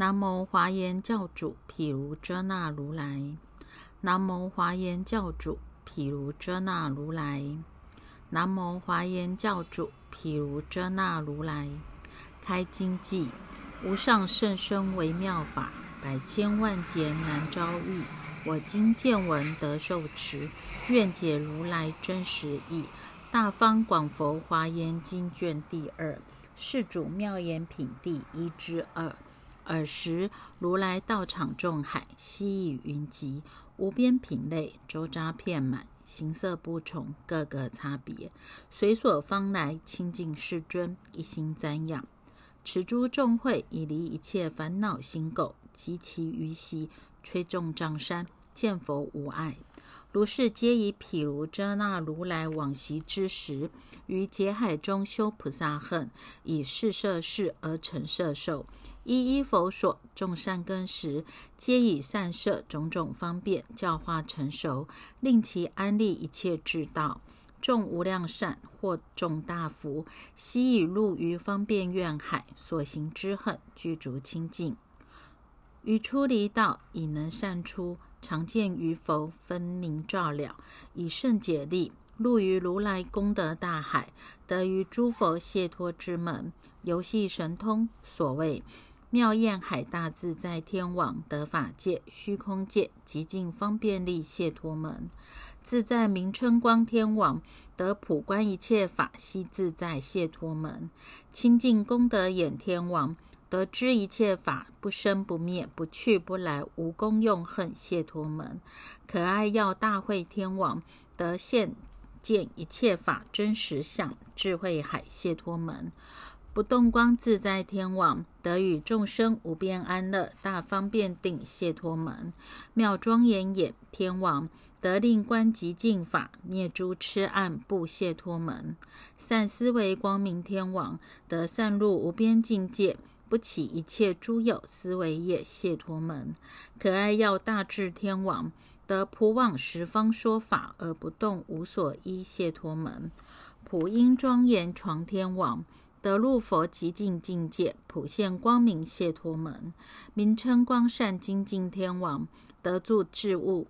南无华严教主毗卢遮那如来。南无华严教主毗卢遮那如来。南无华严教主毗卢遮那如来。开经记：无上甚深微妙法，百千万劫难遭遇。我今见闻得受持，愿解如来真实义。大方广佛华严经卷第二，世主妙言品第一之二。尔时，如来道场众海，悉以云集，无边品类，周匝遍满，形色不重，各个差别。随所方来，清净世尊，一心瞻仰。持诸众会，以离一切烦恼心垢，及其余习，吹众障山，见佛无碍。如是皆以毗卢遮那如来往昔之时，于劫海中修菩萨恨，以是摄事而成摄受。一一佛所种善根时，皆以善摄种种方便教化成熟，令其安立一切智道，种无量善，或种大福。悉以入于方便愿海，所行之恨具足清净。于出离道，已能善出。常见于佛分明照了，以圣解力入于如来功德大海，得于诸佛解脱之门，游戏神通。所谓妙焰海大自在天王得法界、虚空界极尽方便力解脱门，自在名称光天王得普观一切法悉自在解脱门，清净功德眼天王。得知一切法不生不灭，不去不来，无功用恨解脱门。可爱要大会天王得现见一切法真实相，智慧海解脱门。不动光自在天王得与众生无边安乐大方便定解脱门。妙庄严眼天王得令观极净法灭诸痴暗不解脱门。善思维光明天王得散入无边境界。不起一切诸有思维业解脱门，可爱要大智天王得普往十方说法而不动无所依解脱门，普音庄严床天王得入佛极净境界普现光明解脱门，名称光善精进天王得住自物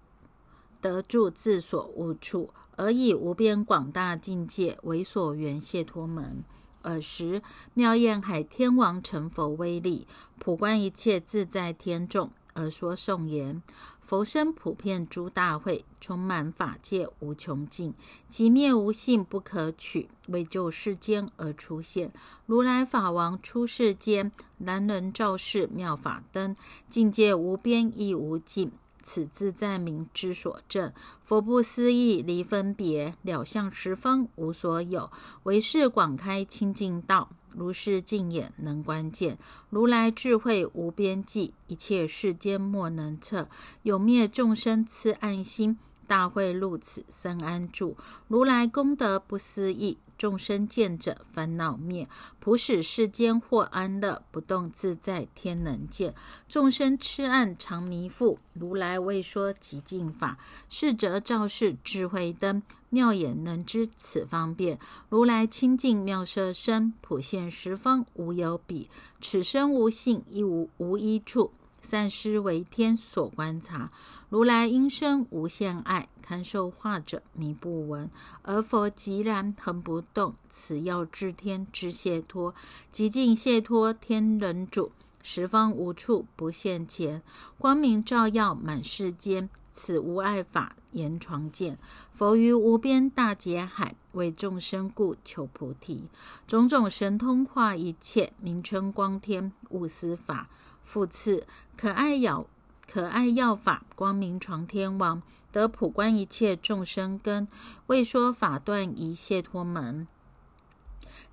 得住自所悟处而以无边广大境界为所缘解脱门。尔时，妙焰海天王成佛威力，普观一切自在天众，而说颂言：佛身普遍诸大会，充满法界无穷尽，即灭无性不可取，为救世间而出现。如来法王出世间，难能照世妙法灯，境界无边亦无尽。此自在名之所证，佛不思议离分别，了相十方无所有，唯是广开清净道，如是净眼能观见，如来智慧无边际，一切世间莫能测，有灭众生痴暗心，大会入此生安住，如来功德不思议。众生见者烦恼灭，普使世间获安乐，不动自在天能见。众生痴暗常迷覆，如来未说极净法，是则照世智慧灯，妙眼能知此方便。如来清净妙色身，普现十方无有比。此身无性，亦无无一处。善施为天所观察，如来因生无限爱，堪受化者迷不闻，而佛寂然恒不动。此要知天之解脱，极尽解脱天人主，十方无处不现前，光明照耀满世间。此无碍法言传见，佛于无边大劫海，为众生故求菩提，种种神通化一切，名称光天悟思法。复次，可爱药可爱药法光明床天王得普观一切众生根，为说法断一切脱门。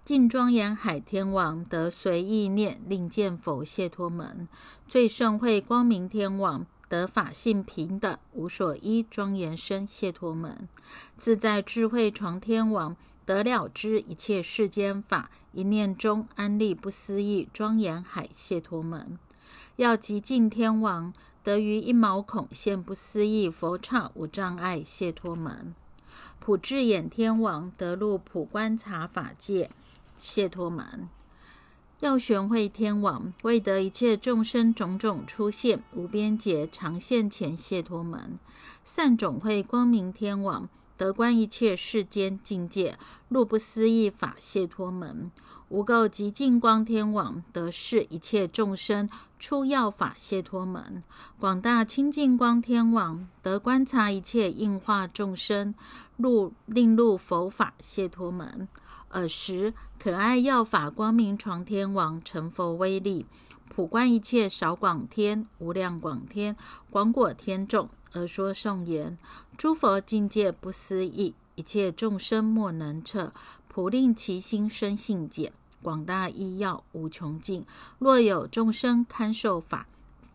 净庄严海天王得随意念令见否解脱门。最盛会光明天王得法性平等无所依庄严身解脱门。自在智慧床天王得了知一切世间法，一念中安立不思议庄严海解脱门。要极尽天王得于一毛孔现不思议佛刹无障碍解脱门，普智眼天王得入普观察法界解脱门，要玄慧天王，为得一切众生种种出现无边劫常现前谢脱门；善种会光明天王，得观一切世间境界入不思议法谢脱门；无垢极净光天王，得视一切众生出要法解脱门；广大清净光天王，得观察一切应化众生入令入佛法解脱门。尔时，可爱药法光明床天王成佛威力，普观一切少广天、无量广天、广果天众，而说颂言：诸佛境界不思议，一切众生莫能测。普令其心生信解，广大医药无穷尽。若有众生堪受法，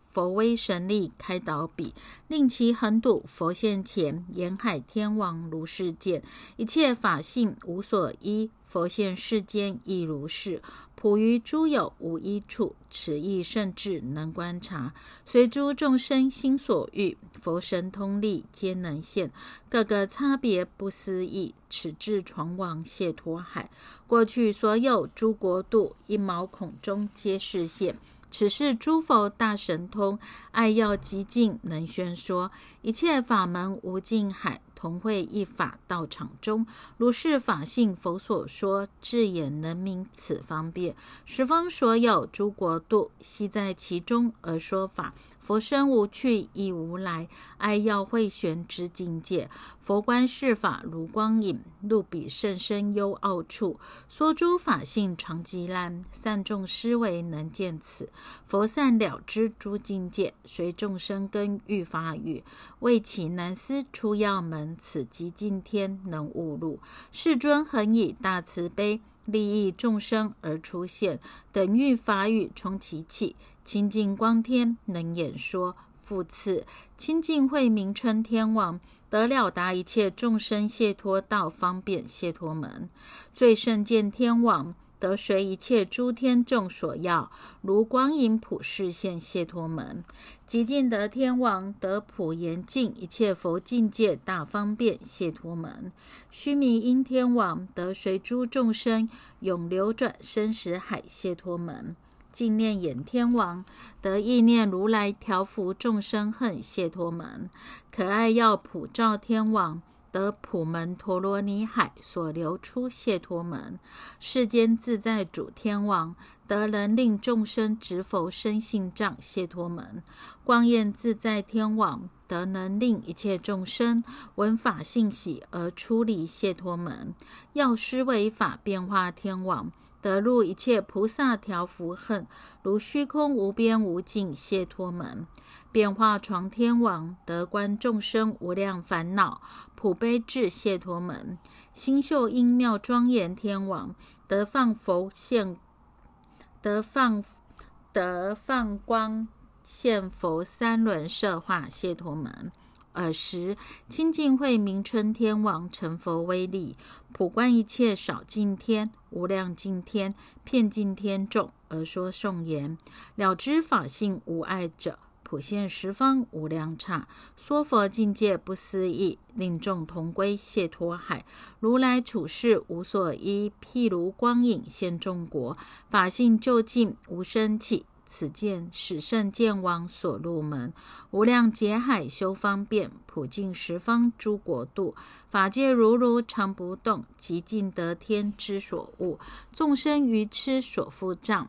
佛威神力开导彼，令其横睹佛现前，沿海天王如是见，一切法性无所依。佛现世间亦如是，普于诸有无一处，此意甚至能观察，随诸众生心所欲，佛神通力皆能现，各个差别不思议。此至传往解脱海，过去所有诸国度，一毛孔中皆是现。此是诸佛大神通，爱要极尽，能宣说一切法门无尽海。同会一法道场中，如是法性，佛所说，智眼能明此方便。十方所有诸国度，悉在其中而说法。佛身无去亦无来，爱要会玄之境界。佛观世法如光影，入彼甚深幽奥处，说诸法性常极烂，善众思维能见此。佛善了知诸境界，随众生根欲法语，为其难思出要门。此即今天能悟入。世尊恒以大慈悲，利益众生而出现，等欲法语充其气。清净光天能演说，复次清净慧明称天王，得了达一切众生解脱道方便解脱门。最胜见天王，得随一切诸天众所要，如光影普示现解脱门。极尽得天王，得普严净一切佛境界大方便解脱门。须弥因天王，得随诸众生永流转生死海解脱门。净念眼天王得意念如来调伏众生恨谢脱门，可爱要普照天王得普门陀罗尼海所流出谢脱门，世间自在主天王得能令众生执佛生信障谢脱门，光焰自在天王得能令一切众生闻法信喜而出离谢脱门，药师为法变化天王。得入一切菩萨调伏恨，如虚空无边无尽解脱门，变化床天王得观众生无量烦恼，普悲智解脱门，星宿音妙庄严天王得放佛现，得放得放光现佛三轮摄化解脱门。尔时，清净慧明春天王成佛威力，普观一切少尽天、无量尽天、遍尽天众，而说颂言：了知法性无碍者，普现十方无量刹，说佛境界不思议，令众同归解脱海。如来处世无所依，譬如光影现众国，法性究竟无生起。此见始圣见王所入门，无量劫海修方便，普尽十方诸国度，法界如如常不动，极尽得天之所悟，众生愚痴所覆障，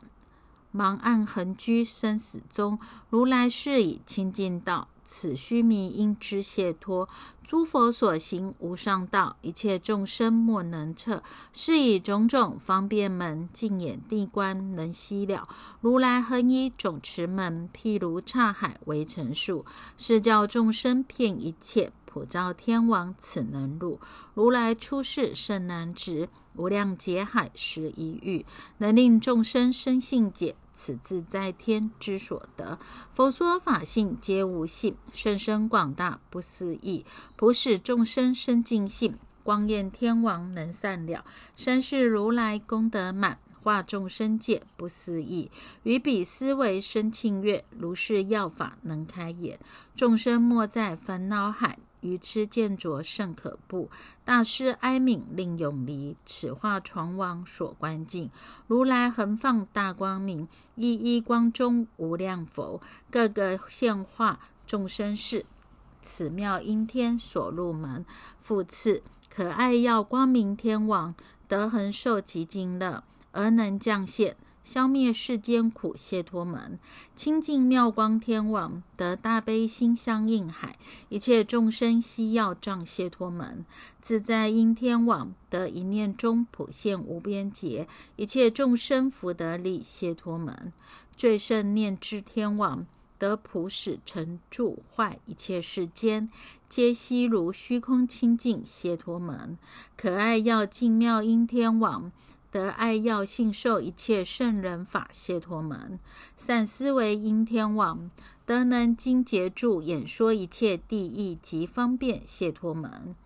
盲暗恒居生死中，如来是以清净道。此须弥因知解脱，诸佛所行无上道，一切众生莫能测。是以种种方便门，净眼地观能悉了。如来恒以种持门，譬如刹海为成数，是教众生遍一切，普照天王此能入。如来出世甚难值，无量劫海十一遇，能令众生生信解。此自在天之所得，佛说法性皆无性，甚深广大不思议，普使众生生净性。光焰天王能善了，三世如来功德满，化众生界不思议，于彼思维生庆悦，如是药法能开眼，众生莫在烦恼海。愚痴见浊甚可怖。大师哀悯令永离，此化传王所观境。如来横放大光明，一一光中无量佛，各个现化众生事。此妙因天所入门。复次，可爱耀光明天王，得恒受极尽乐，而能降现。消灭世间苦，谢脱门；清净妙光天王得大悲心相应海，一切众生悉要障谢脱门；自在因天王得一念中普现无边劫，一切众生福得力谢脱门；最胜念知天王得普使成住坏一切世间，皆悉如虚空清净谢脱门；可爱要净妙因天王。得爱要信受一切圣人法谢脱门，散思维因天网得能精结住演说一切地义及方便谢脱门，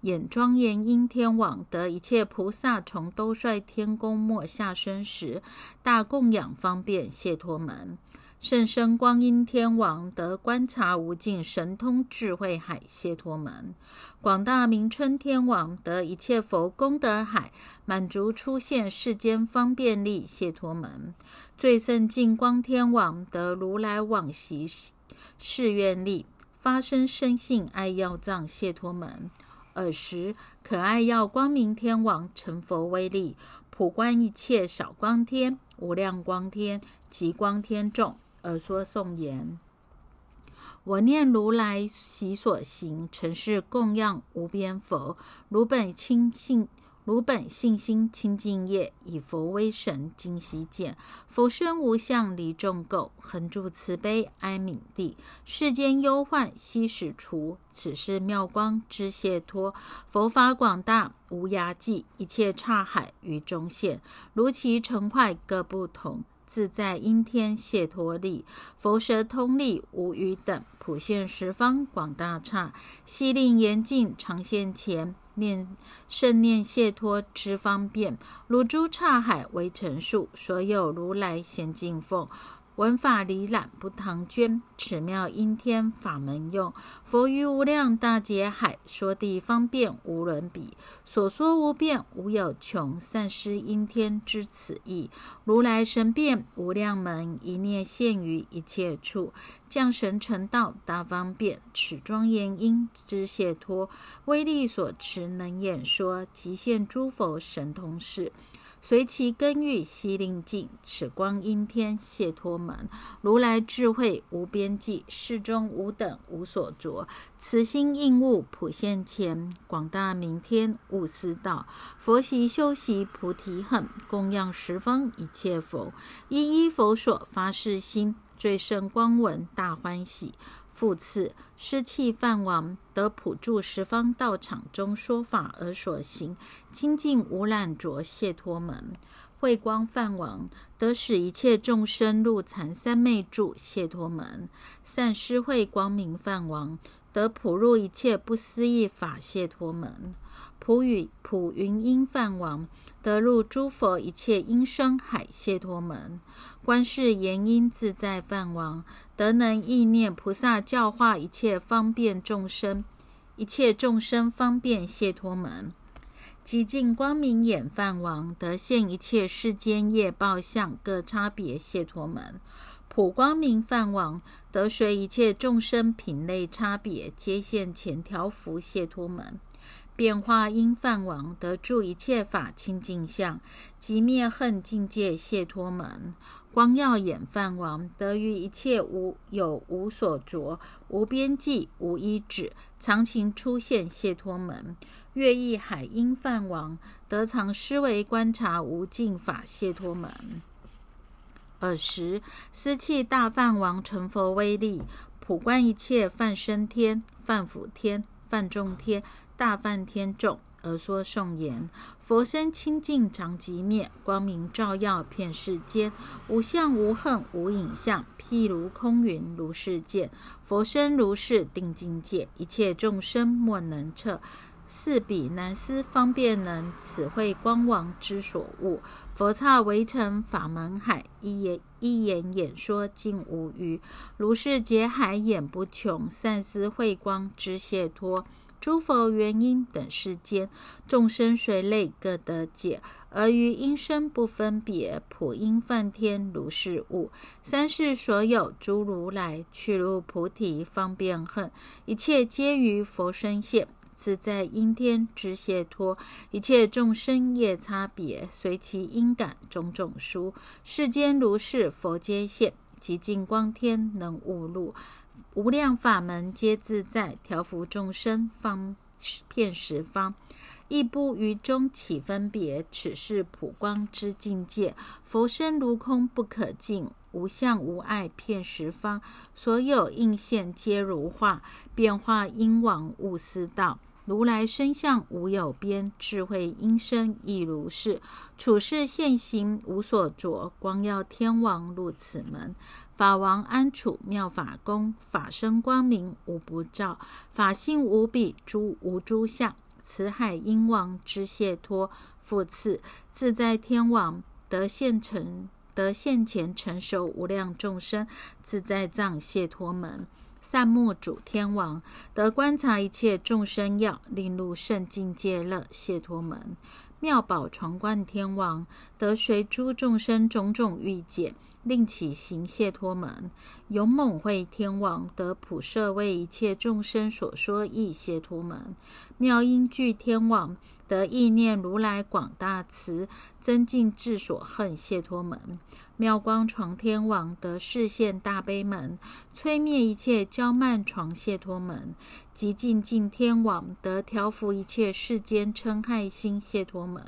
演庄严因天网得一切菩萨从兜率天宫末下生时大供养方便谢脱门。圣生光阴天王得观察无尽神通智慧海谢脱门，广大明春天王得一切佛功德海满足出现世间方便力谢脱门，最胜净光天王得如来往昔誓愿力发生生性爱要藏谢脱门，尔时可爱要光明天王成佛威力普观一切少光天无量光天极光天众。而说颂言：我念如来习所行，曾是供养无边佛。如本清信，如本信心清净业，以佛威神今悉见。佛身无相离众垢，恒住慈悲哀悯地。世间忧患悉使除，此是妙光之解脱。佛法广大无涯际，一切刹海于中现，如其成坏各不同。自在阴天谢陀力，佛舌通利无余等，普现十方广大刹，悉令严禁常现前，念圣念谢脱之方便，如诸刹海为成数，所有如来贤敬奉。文法离览不唐捐，此妙因天法门用。佛于无量大劫海，说地方便无伦比，所说无变无有穷。善施因天知此意，如来神变无量门，一念现于一切处，降神成道大方便。此庄严因知解脱，威力所持能演说，极现诸佛神通事。随其根欲悉令尽，此光阴天谢脱门，如来智慧无边际，世中无等无所着，此心应物普现前，广大明天悟思道，佛习修习菩提恨，供养十方一切佛，一一佛所发誓心，最胜光文大欢喜。复次，湿气梵王得普住十方道场中说法而所行清净无染浊谢脱门；慧光梵王得使一切众生入禅三昧住谢脱门；善施慧光明梵王得普入一切不思议法谢脱门；普语普云音梵王得入诸佛一切音声海解脱门；观世言音自在梵王。得能意念菩萨教化一切方便众生，一切众生方便解脱门，极尽光明眼梵王得现一切世间业报相各差别解脱门，普光明梵王得随一切众生品类差别皆现前条幅解脱门。变化因梵王得住一切法清净相，即灭恨境界解脱门；光耀眼梵王得于一切无有无所着，无边际无依止，常情出现解脱门；月意海因梵王得常思维观察无尽法解脱门。尔时，思气大梵王成佛威力，普观一切梵身天、梵辅天、梵众天。大梵天众而说颂言：佛身清净常即灭，光明照耀遍世间，无相无恨无影像，譬如空云如是见。佛身如是定境界，一切众生莫能测。四比南斯方便能，此会光王之所悟。佛刹围城法门海，一言一言演说尽无余。如是劫海眼不穷，善思慧光之解脱。诸佛原因等世间，众生随类各得解，而于因身不分别，普因梵天如是悟。三世所有诸如来，去入菩提方便恨，一切皆于佛身现。自在因天之解脱，一切众生业差别，随其因感种种殊。世间如是佛皆现，极尽光天能悟入，无量法门皆自在，调伏众生方片十方，亦不于中起分别。此是普光之境界，佛身如空不可尽，无相无碍遍十方，所有应现皆如化，变化因往勿思道。如来身相无有边，智慧因生亦如是。处世现行无所着，光耀天王入此门。法王安处妙法宫，法身光明无不照，法性无比诸无诸相。此海因王之解脱。复次，自在天王得现成得现前成熟无量众生自在藏解脱门。善目主天王得观察一切众生要，令入圣境界乐解脱门；妙宝床冠天王得随诸众生种种欲解，令起行谢脱门；勇猛慧天王得普摄为一切众生所说意解脱门；妙音具天王得意念如来广大慈，增进智所恨谢脱门。妙光床天王得视现大悲门，摧灭一切骄慢床解脱门；极尽尽天王得调伏一切世间嗔害心解脱门；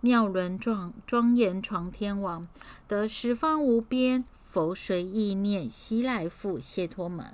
妙轮状庄严床天王得十方无边佛随意念悉来复解脱门；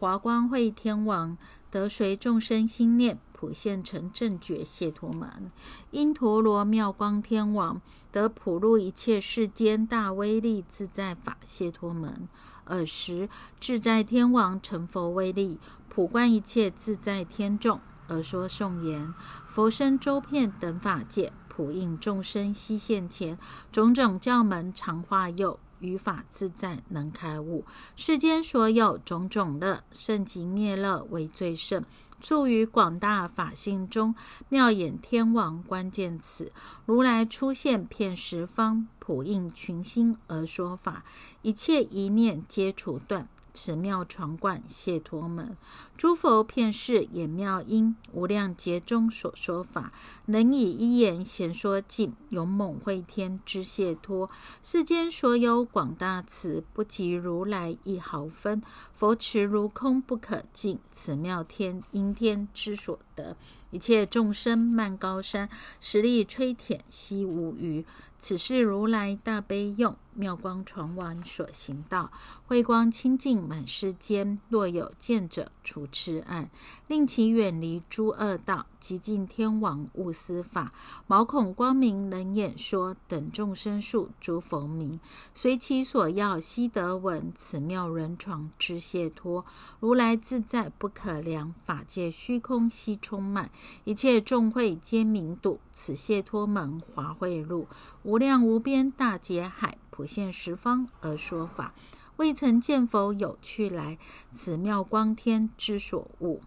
华光会天王得随众生心念。普现成正觉解脱门，因陀罗妙光天王得普入一切世间大威力自在法解脱门。尔时自在天王成佛威力，普观一切自在天众，而说颂言：佛身周遍等法界，普应众生悉现前，种种教门常化佑。于法自在能开悟，世间所有种种乐，圣极灭乐为最胜。住于广大法性中，妙眼天王关键词，如来出现遍十方，普应群星而说法，一切一念皆除断。此妙传冠谢脱门，诸佛遍世演妙音，无量劫中所说法，能以一言闲说尽。勇猛会天之谢脱，世间所有广大慈，不及如来一毫分。佛持如空不可尽，此妙天因天之所得。一切众生漫高山，实力摧舔悉无余。此是如来大悲用妙光传王所行道，慧光清净满世间。若有见者，除痴暗，令其远离诸恶道，极尽天王悟思法。毛孔光明能演说，等众生数诸佛名，随其所要悉得闻。此妙人床之解脱，如来自在不可量，法界虚空悉充满。一切众会皆明睹，此解脱门华会路，无量无边大劫海，普现十方而说法。未曾见否有去来，此妙光天之所悟。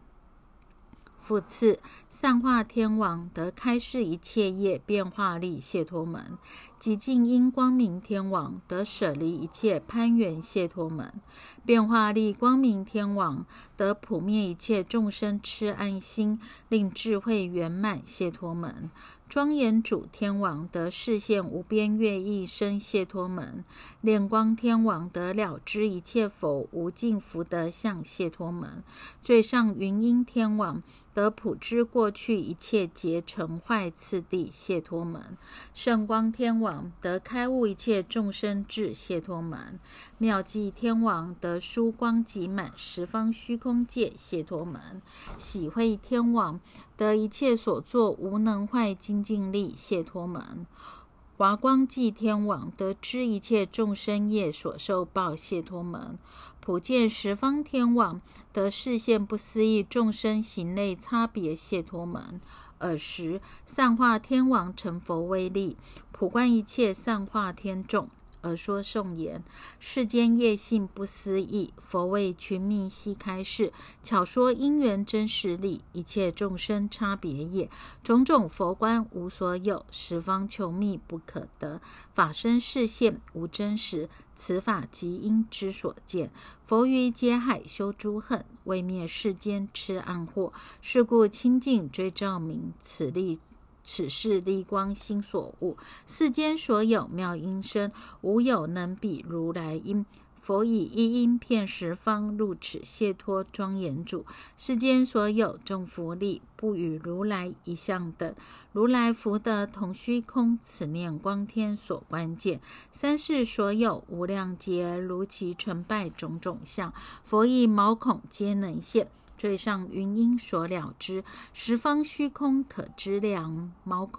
复次，散化天王得开示一切业变化力解脱门；极净因光明天王得舍离一切攀缘解脱门；变化力光明天王得普灭一切众生痴安心，令智慧圆满解脱门。庄严主天王得视现无边月意生解脱门，炼光天王得了知一切佛无尽福德相解脱门，最上云音天王得普知过去一切结成坏次第谢脱门，圣光天王得开悟一切众生智谢脱门，妙计天王得殊光极满十方虚空界谢脱门，喜会天王得一切所作无能坏精进力谢脱门，华光济天王得知一切众生业所受报，谢脱门。普见十方天王得视现不思议众生行类差别，谢脱门。尔时善化天王成佛威力，普观一切善化天众。而说颂言：世间业性不思议，佛为群迷悉开示，巧说因缘真实理，一切众生差别也，种种佛观无所有，十方求觅不可得，法身视现无真实，此法即因之所见。佛于劫海修诸恨，为灭世间痴暗惑，是故清净追照明，此力。此是利光心所悟，世间所有妙音声，无有能比如来音。佛以一音骗十方，入此解脱庄严主。世间所有众福利，不与如来一相等。如来福德同虚空，此念光天所关键。三世所有无量劫，如其成败种种相，佛以毛孔皆能现。坠上云音所了之，十方虚空可知量，毛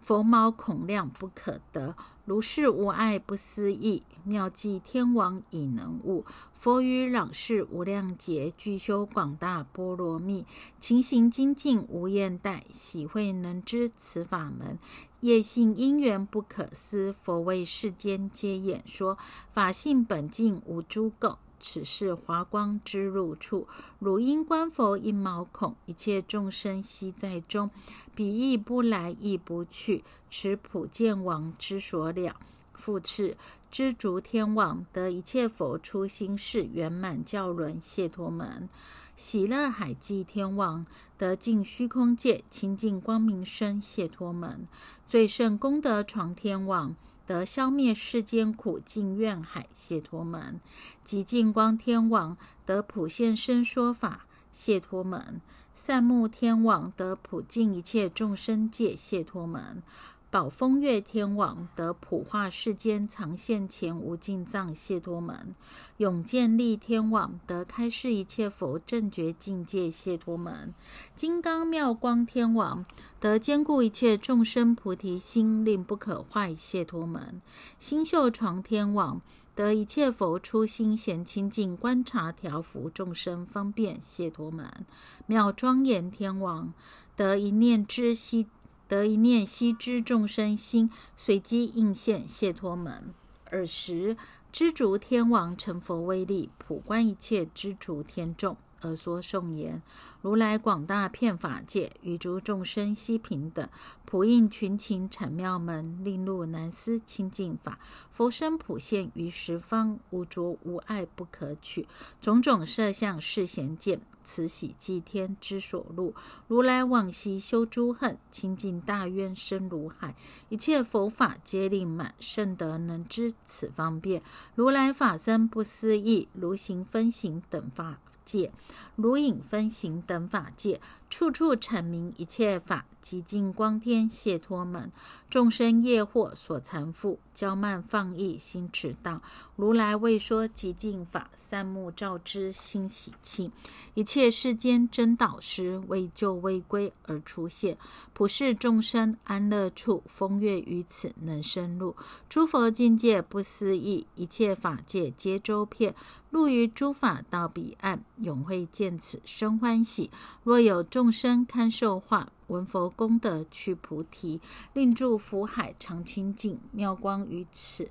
佛毛孔量不可得。如是无碍不思议，妙计天王已能悟。佛于朗世无量劫，具修广大波罗蜜，勤行精进无厌怠，喜会能知此法门。业性因缘不可思，佛为世间皆演说，法性本净无诸垢。此是华光之入处，汝因观佛一毛孔，一切众生悉在中，彼亦不来亦不去，此普见王之所了。复次，知足天王得一切佛出心事圆满教轮谢陀门，喜乐海寂天王得尽虚空界清净光明身谢陀门，最胜功德床天王。得消灭世间苦尽怨海谢脱门，极净光天王得普现身说法谢脱门，善目天王得普尽一切众生界谢脱门。宝风月天王得普化世间常现前无尽藏谢脱门，永建立天王得开示一切佛正觉境界谢脱门，金刚妙光天王得兼顾一切众生菩提心令不可坏谢脱门，星宿床天王得一切佛初心显清净观察调伏众生方便谢脱门，妙庄严天王得一念知悉。得一念悉知众生心，随机应现谢脱门。尔时知足天王成佛威力，普观一切知足天众，而说颂言：如来广大遍法界，与诸众生悉平等。普应群情阐妙门，令入难思清净法。佛身普现于十方，无着无碍不可取。种种色相是贤见。慈喜祭天之所入，如来往昔修诸恨，清净大愿深如海，一切佛法皆令满，圣德能知此方便。如来法身不思议，如行分行等法界，如影分形等法界。处处阐明一切法，极尽光天谢脱门。众生业惑所缠缚，骄慢放逸心迟道。如来未说极尽法，三目照之心喜庆。一切世间真导师，为救为归而出现。普世众生安乐处，风月于此能深入。诸佛境界不思议，一切法界皆周遍。入于诸法到彼岸，永会见此生欢喜。若有众众生堪受化，闻佛功德去菩提，令住福海常清净，妙光于此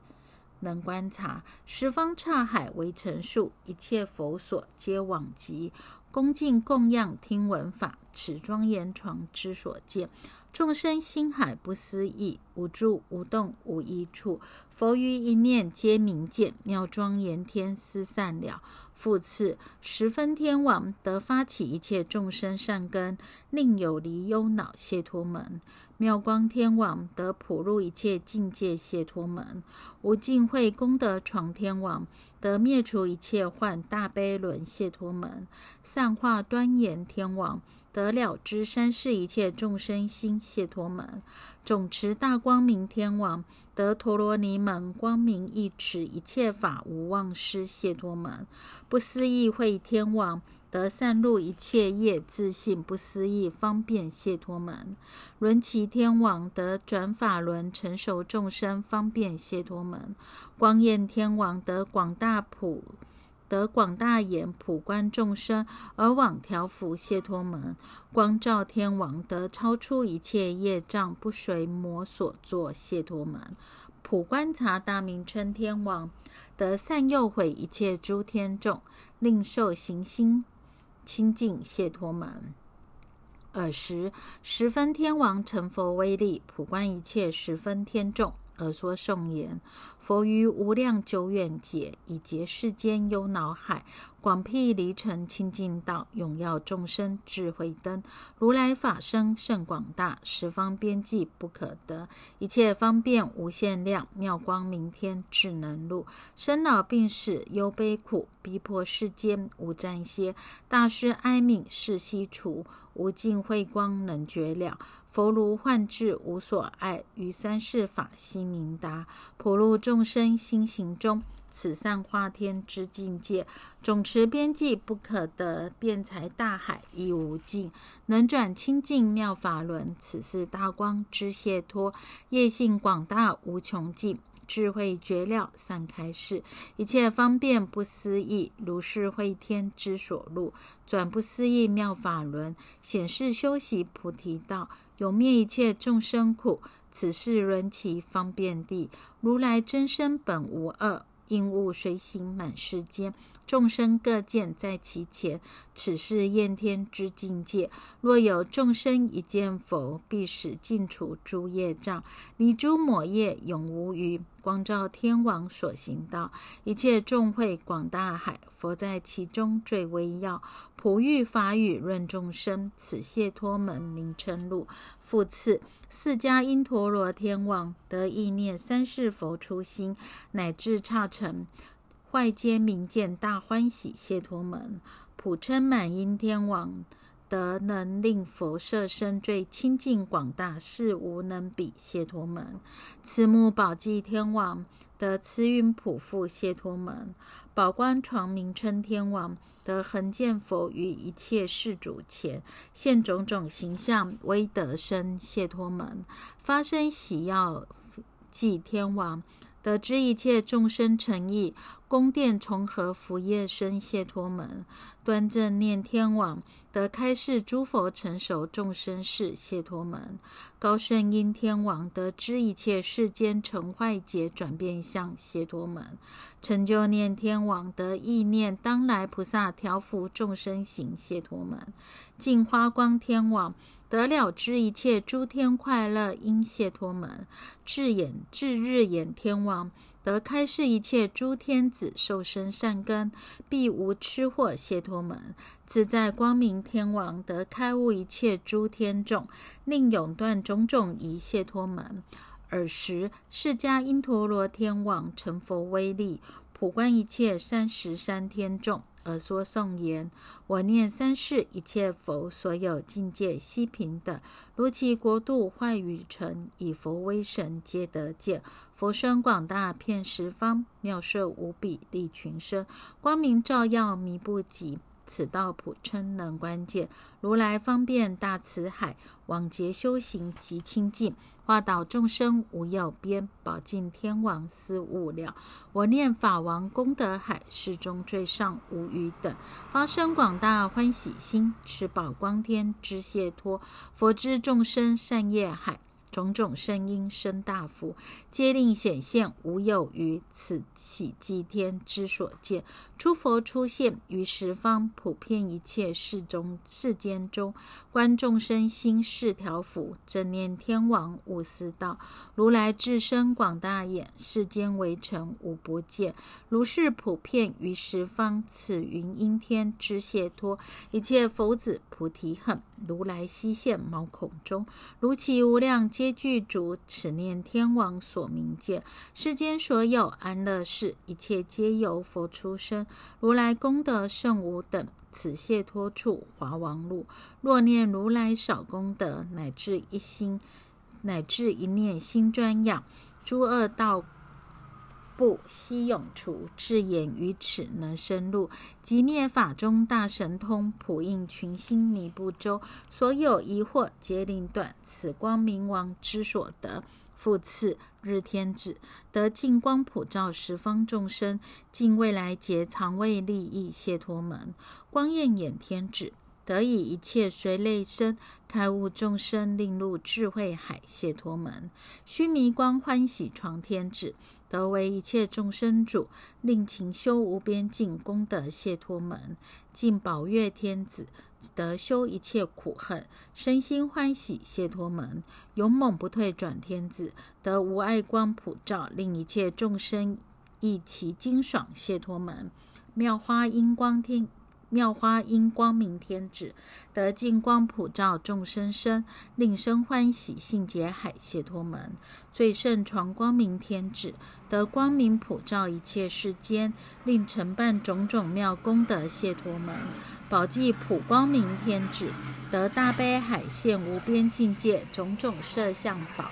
能观察。十方刹海为成数，一切佛所皆往集，恭敬供养听闻法，此庄严床之所见。众生心海不思议，无住无动无一处。佛于一念皆明见，妙庄严天思善了。复次，十分天王得发起一切众生善根，令有离忧恼解脱门；妙光天王得普入一切境界解脱门；无尽慧功德闯天王得灭除一切患大悲轮解脱门；散化端严天王得了知三世一切众生心解脱门；总持大光明天王。得陀罗尼门光明一持，一切法无妄失解脱门；不思议会天王得散入一切业，自信不思议方便谢脱门；轮齐天王得转法轮，成熟众生方便谢脱门；光焰天王得广大普。得广大眼普观众生而往调伏谢脱门，光照天王得超出一切业障不随魔所作谢脱门，普观察大名称天王得善诱毁一切诸天众，令受行心清净谢脱门。尔时十分天王成佛威力，普观一切十分天众。而说颂言：佛于无量久远劫，以结世间忧恼海，广辟离尘清净道，永耀众生智慧灯。如来法身甚广大，十方边际不可得，一切方便无限量，妙光明天智能路。生老病死忧悲苦，逼迫世间无暂歇。大师哀悯是悉除，无尽慧光能觉了。佛如幻智无所爱，于三世法心明达，普入众生心行中，此善化天之境界，总持边际不可得，辩才大海亦无尽，能转清净妙法轮，此是大光之解脱，业性广大无穷尽。智慧绝了，散开示，一切方便不思议，如是慧天之所入，转不思议妙法轮，显示修习菩提道，永灭一切众生苦。此是轮其方便地，如来真身本无二。应物随行满世间，众生各见在其前。此是焰天之境界。若有众生一见佛，必使尽除诸业障，离诸魔业，永无余。光照天王所行道，一切众会广大海，佛在其中最微要。普欲法语论众生，此谢脱门名称路。复次，四迦因陀罗天王得意念三世佛初心，乃至刹尘，坏皆明见大欢喜。谢陀门普称满因天王得能令佛舍身最清净广大，是无能比。谢脱门慈母宝济天王得慈云普覆谢脱门宝光床名称天王。得恒见佛于一切世主前现种种形象，威德身谢脱门发生喜要祭天王，得知一切众生诚意，宫殿从何福业生谢脱门端正念天王。得开示诸佛成熟众生事谢脱门，高圣因天王得知一切世间成坏劫转变相谢脱门，成就念天王得意念当来菩萨调伏众生行谢脱门，净花光天王得了知一切诸天快乐因谢脱门，智眼智日眼天王。得开示一切诸天子受生善根，必无吃货谢脱门；自在光明天王得开悟一切诸天众，令永断种种疑谢脱门。尔时释迦因陀罗天王成佛威力，普观一切三十三天众。而说颂言：我念三世一切佛所有境界悉平等，如其国度坏与成，以佛威神皆得见。佛身广大遍十方，妙色无比利群生，光明照耀弥不及。此道普称能关键，如来方便大慈海，往劫修行极清净，化导众生无有边，保尽天王思物了。我念法王功德海，世中最上无余等，发生广大欢喜心，持宝光天知解脱，佛知众生善业海。种种声音生大福，皆令显现无有余。此起祭天之所见，诸佛出现于十方，普遍一切世中世间中，观众生心是调伏，正念天王无私道。如来智身广大眼，世间围城无不见。如是普遍于十方，此云阴天之解脱，一切佛子菩提恨，如来悉现毛孔中，如其无量皆。具足此念天王所明见，世间所有安乐事，一切皆由佛出生。如来功德甚无等，此谢脱处华王路。若念如来少功德，乃至一心，乃至一念心专养，诸恶道不息永除，智眼于此能深入，即灭法中大神通，普应群星弥不周，所有疑惑皆令断，此光明王之所得。复次，日天子得净光普照十方众生，尽未来劫常为利益谢脱门。光焰眼天子得以一切随类生，开悟众生，令入智慧海谢脱门。须弥光欢喜床天子得为一切众生主，令勤修无边尽功德谢脱门。净宝月天子。得修一切苦恨，身心欢喜谢脱门，勇猛不退转天子，得无碍光普照，令一切众生一其精爽谢脱门，妙花音光天。妙花因光明天子得净光普照众生身，令生欢喜性解海谢脱门；最胜传光明天子得光明普照一切世间，令承办种种妙功德谢脱门；宝济普光明天子得大悲海现无边境界种种摄像宝。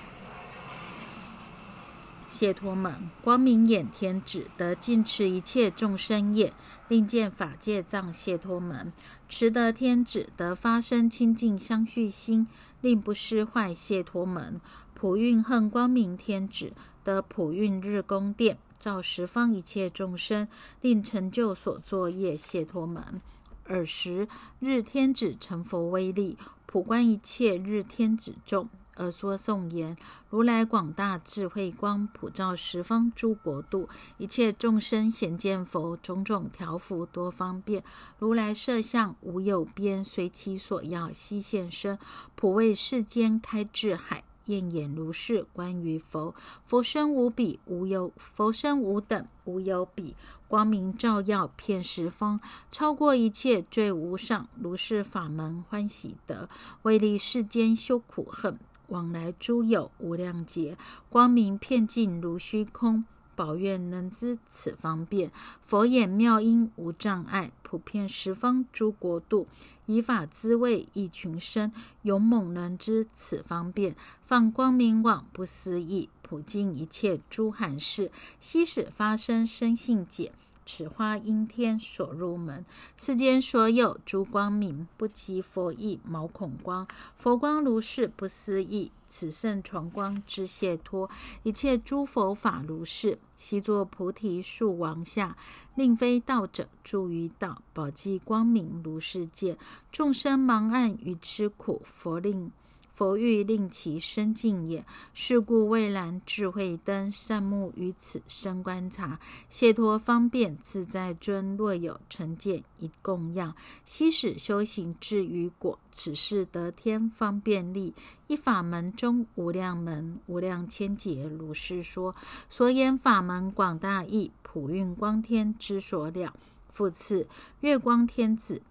谢脱门，光明眼天子得尽持一切众生业，令见法界藏谢脱门；持得天子得发生清净相续心，令不失坏谢脱门；普运恨光明天子得普运日宫殿，照十方一切众生，令成就所作业谢脱门。尔时日天子成佛威力，普观一切日天子众。而说颂言：如来广大智慧光，普照十方诸国度，一切众生显见佛种种调伏多方便。如来设相无有边，随其所要悉现身，普为世间开智海。焰眼如是观于佛，佛身无比无有，佛身无等无有比，光明照耀遍十方，超过一切最无上如是法门，欢喜得为利世间修苦恨。往来诸有无量劫，光明遍尽如虚空。宝愿能知此方便，佛眼妙音无障碍，普遍十方诸国度，以法滋味一群生。勇猛能知此方便，放光明网不思议，普尽一切诸寒事，悉使发生生性解。此花因天所入门，世间所有诸光明，不及佛意毛孔光。佛光如是不思议，此圣传光之解脱。一切诸佛法如是，悉作菩提树王下，令非道者住于道，宝济光明如是界。众生盲暗与吃苦，佛令。佛欲令其生净也，是故蔚然智慧灯善目于此生观察，解脱方便自在尊。若有成见一供养，悉使修行至于果。此事得天方便力，一法门中无量门，无量千劫如是说。所言法门广大义，普运光天之所了。复次，月光天子。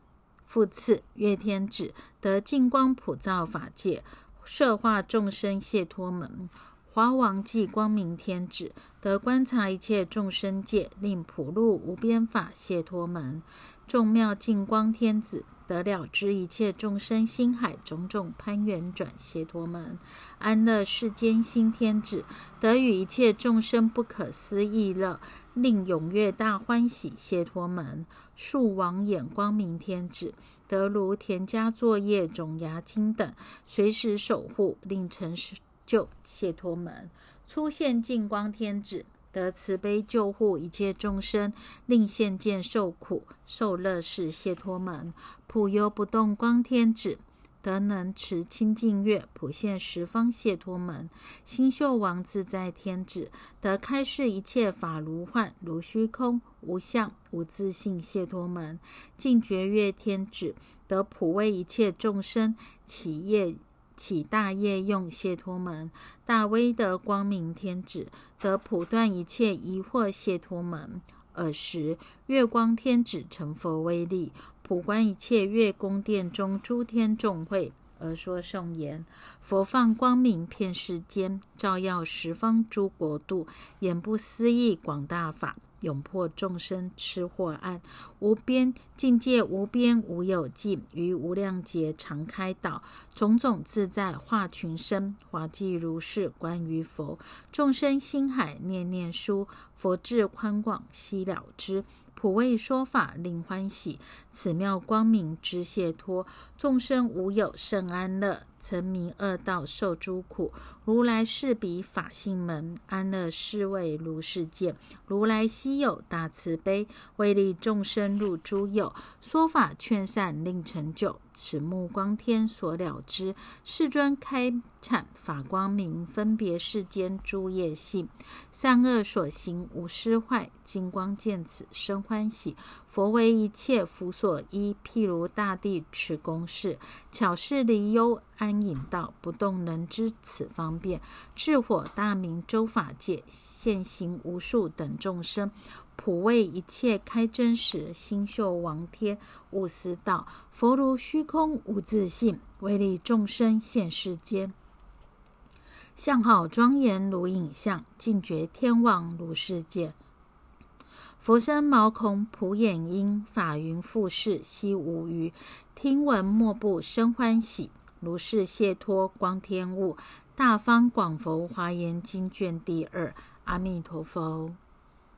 复次，月天子得净光普照法界，摄化众生谢脱门；华王即光明天子得观察一切众生界，令普入无边法谢脱门；众妙净光天子得了知一切众生心海种种攀缘转谢脱门；安乐世间心天子得与一切众生不可思议乐。令踊跃大欢喜谢托门，树王眼光明天子得如田家作业种牙经等，随时守护，令成就谢托门。出现净光天子得慈悲救护一切众生，令现见受苦受乐是谢托门。普游不动光天子。得能持清净月，普现十方解脱门；星宿王自在天子得开示一切法如幻如虚空无相无自性解脱门；净觉月天子得普为一切众生起业起大业用解脱门；大威德光明天子得普断一切疑惑解脱门。尔时月光天子成佛威力。普观一切月宫殿中诸天众会，而说颂言：佛放光明遍世间，照耀十方诸国度，言不思议广大法。永破众生痴惑暗，无边境界无边无有尽，于无量劫常开导，种种自在化群生，华记如是关于佛，众生心海念念书，佛智宽广悉了知。普为说法令欢喜，此妙光明知解脱，众生无有甚安乐，沉迷恶道受诸苦。如来是彼法性门，安乐是为如是见。如来稀有大慈悲，为利众生入诸有，说法劝善令成就。此目光天所了知，世尊开阐法光明，分别世间诸业性，善恶所行无失坏。金光见此生欢喜。佛为一切福所依，譬如大地持是，巧示离忧安隐道，不动能知此方便。智火大明周法界，现行无数等众生。普为一切开真实，星宿王天无私道。佛如虚空无自性，为利众生现世间。相好庄严如影像，尽觉天王如世界。佛身毛孔普眼音，法云复世悉无余。听闻莫不生欢喜，如是谢脱光天物。大方广佛华严经卷第二。阿弥陀佛。